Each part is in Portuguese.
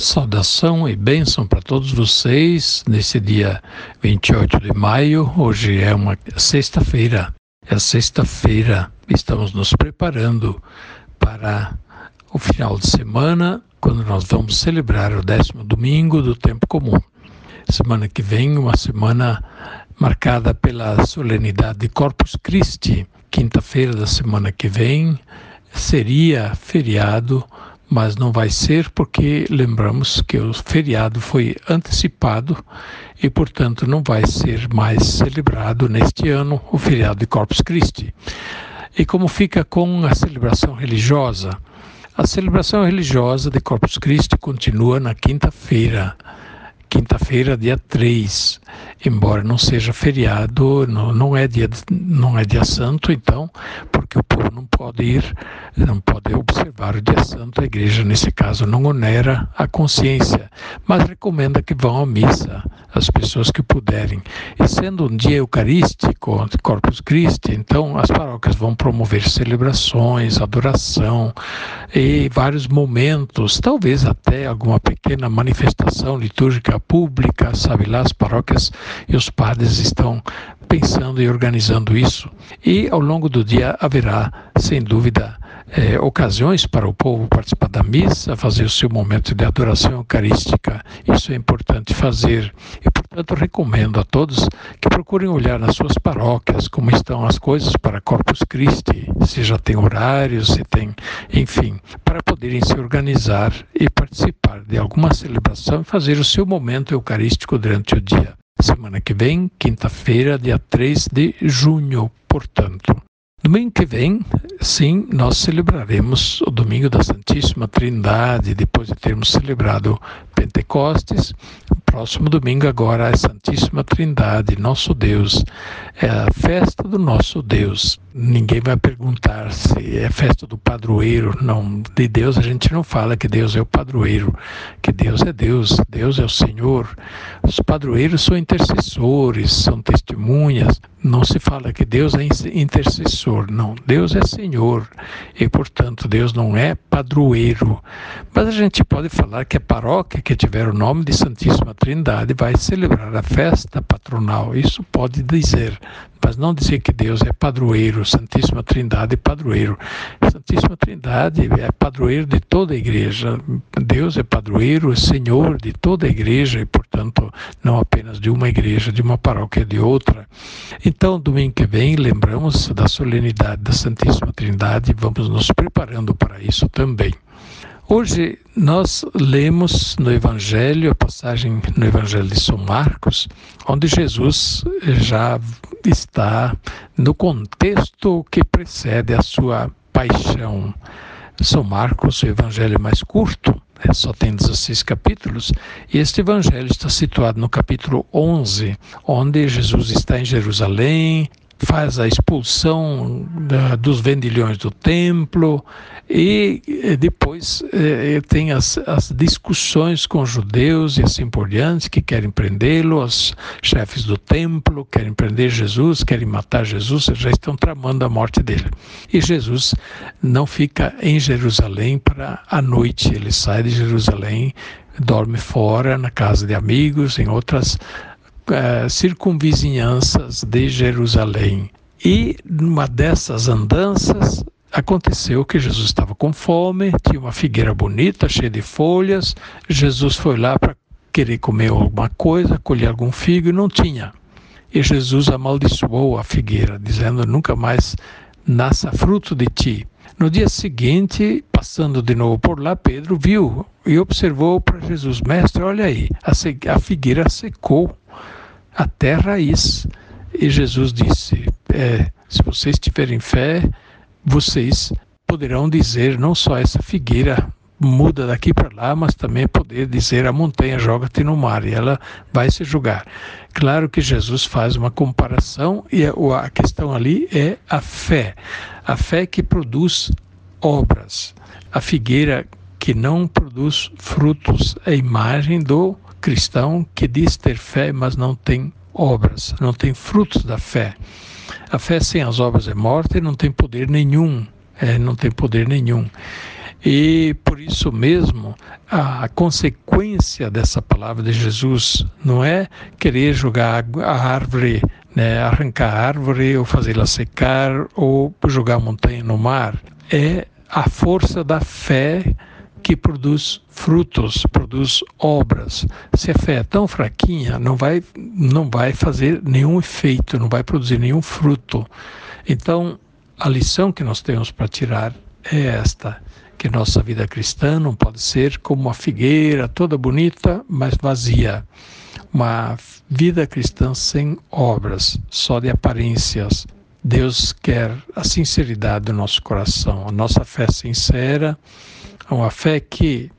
Saudação e bênção para todos vocês nesse dia 28 de maio. Hoje é uma sexta-feira. É sexta-feira. Estamos nos preparando para o final de semana, quando nós vamos celebrar o décimo domingo do tempo comum. Semana que vem, uma semana marcada pela solenidade de Corpus Christi. Quinta-feira da semana que vem seria feriado mas não vai ser porque lembramos que o feriado foi antecipado e, portanto, não vai ser mais celebrado neste ano o feriado de Corpus Christi. E como fica com a celebração religiosa? A celebração religiosa de Corpus Christi continua na quinta-feira, quinta-feira, dia 3, embora não seja feriado, não, não, é dia, não é dia santo, então, porque o povo não pode ir, não pode observar o dia santo, a igreja, nesse caso, não onera a consciência, mas recomenda que vão à missa, as pessoas que puderem. E sendo um dia eucarístico, Corpus Christi, então as paróquias vão promover celebrações, adoração e vários momentos, talvez até alguma pequena manifestação litúrgica pública, sabe lá, as paróquias e os padres estão pensando e organizando isso. E ao longo do dia haverá, sem dúvida, é, ocasiões para o povo participar da missa, fazer o seu momento de adoração eucarística. Isso é importante fazer. E, portanto, recomendo a todos que procurem olhar nas suas paróquias como estão as coisas para Corpus Christi, se já tem horários, se tem, enfim, para poderem se organizar e participar de alguma celebração e fazer o seu momento eucarístico durante o dia. Semana que vem, quinta-feira, dia 3 de junho, portanto. Domingo que vem, sim, nós celebraremos o Domingo da Santíssima Trindade, depois de termos celebrado Pentecostes. Próximo domingo agora é Santíssima Trindade, nosso Deus. É a festa do nosso Deus. Ninguém vai perguntar se é festa do padroeiro. Não, de Deus a gente não fala que Deus é o padroeiro, que Deus é Deus, Deus é o Senhor. Os padroeiros são intercessores, são testemunhas. Não se fala que Deus é intercessor, não. Deus é Senhor e, portanto, Deus não é padroeiro. Mas a gente pode falar que a paróquia que tiver o nome de Santíssima Trindade vai celebrar a festa patronal. Isso pode dizer, mas não dizer que Deus é padroeiro, Santíssima Trindade é padroeiro. Santíssima Trindade é padroeiro de toda a igreja. Deus é padroeiro, é Senhor de toda a igreja e, portanto, não apenas de uma igreja, de uma paróquia, de outra. Então, domingo que vem, lembramos da solenidade da Santíssima Trindade e vamos nos preparando para isso também. Hoje nós lemos no Evangelho, a passagem no Evangelho de São Marcos, onde Jesus já está no contexto que precede a sua paixão. São Marcos, o evangelho mais curto, né, só tem 16 capítulos, e este evangelho está situado no capítulo 11, onde Jesus está em Jerusalém, faz a expulsão da, dos vendilhões do templo e depois eh, tem as, as, discussões com os judeus e assim por diante que querem prendê-lo, os chefes do templo querem prender Jesus, querem matar Jesus, já estão tramando a morte dele. E Jesus não fica em Jerusalém para a noite, ele sai de Jerusalém, dorme fora na casa de amigos, em outras uh, circunvizinhanças de Jerusalém. E numa dessas andanças, aconteceu que Jesus estava com fome, tinha uma figueira bonita, cheia de folhas. Jesus foi lá para querer comer alguma coisa, colher algum figo e não tinha. E Jesus amaldiçoou a figueira, dizendo: Nunca mais nasça fruto de ti. No dia seguinte, passando de novo por lá, Pedro viu e observou para Jesus: Mestre, olha aí, a figueira secou até raiz. E Jesus disse: é, se vocês tiverem fé, vocês poderão dizer não só essa figueira muda daqui para lá, mas também poder dizer a montanha joga-te no mar e ela vai se julgar. Claro que Jesus faz uma comparação e a questão ali é a fé, a fé que produz obras. A figueira que não produz frutos é imagem do cristão que diz ter fé, mas não tem obras, não tem frutos da fé. A fé sem as obras é morta e não tem poder nenhum, é, não tem poder nenhum. E por isso mesmo, a consequência dessa palavra de Jesus não é querer jogar a árvore, né, arrancar a árvore ou fazê-la secar ou jogar a montanha no mar. É a força da fé que produz frutos, produz obras. Se a fé é tão fraquinha, não vai, não vai fazer nenhum efeito, não vai produzir nenhum fruto. Então, a lição que nós temos para tirar é esta: que nossa vida cristã não pode ser como uma figueira toda bonita, mas vazia. Uma vida cristã sem obras, só de aparências. Deus quer a sinceridade do nosso coração, a nossa fé sincera uma fé que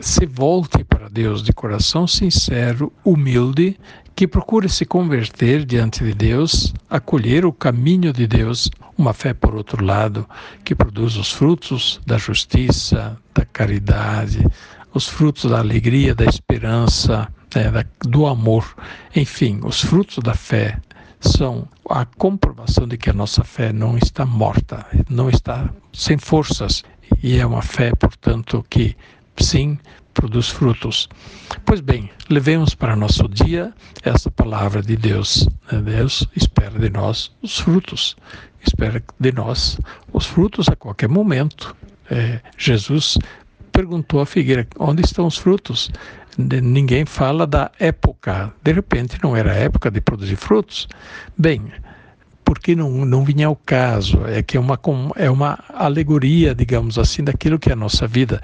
se volte para Deus de coração sincero, humilde, que procure se converter diante de Deus, acolher o caminho de Deus, uma fé, por outro lado, que produz os frutos da justiça, da caridade, os frutos da alegria, da esperança, né, da, do amor, enfim, os frutos da fé são a comprovação de que a nossa fé não está morta, não está sem forças, e é uma fé, portanto, que sim produz frutos. Pois bem, levemos para nosso dia essa palavra de Deus. Né? Deus espera de nós os frutos, espera de nós os frutos a qualquer momento. É, Jesus perguntou à figueira: onde estão os frutos? Ninguém fala da época. De repente, não era época de produzir frutos. Bem, porque não, não vinha ao caso. É que é uma, é uma alegoria, digamos assim, daquilo que é a nossa vida.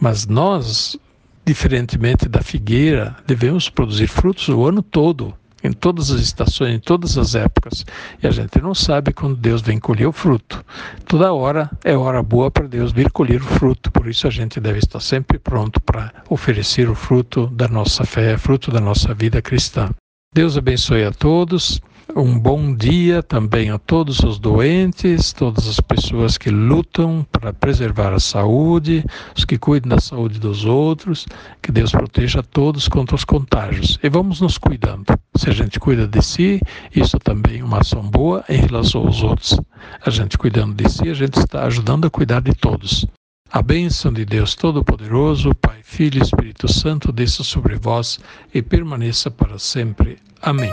Mas nós, diferentemente da figueira, devemos produzir frutos o ano todo, em todas as estações, em todas as épocas. E a gente não sabe quando Deus vem colher o fruto. Toda hora é hora boa para Deus vir colher o fruto. Por isso a gente deve estar sempre pronto para oferecer o fruto da nossa fé, fruto da nossa vida cristã. Deus abençoe a todos. Um bom dia também a todos os doentes, todas as pessoas que lutam para preservar a saúde, os que cuidam da saúde dos outros. Que Deus proteja todos contra os contágios. E vamos nos cuidando. Se a gente cuida de si, isso também é uma ação boa em relação aos outros. A gente cuidando de si, a gente está ajudando a cuidar de todos. A bênção de Deus Todo-Poderoso, Pai, Filho e Espírito Santo, desça sobre vós e permaneça para sempre. Amém.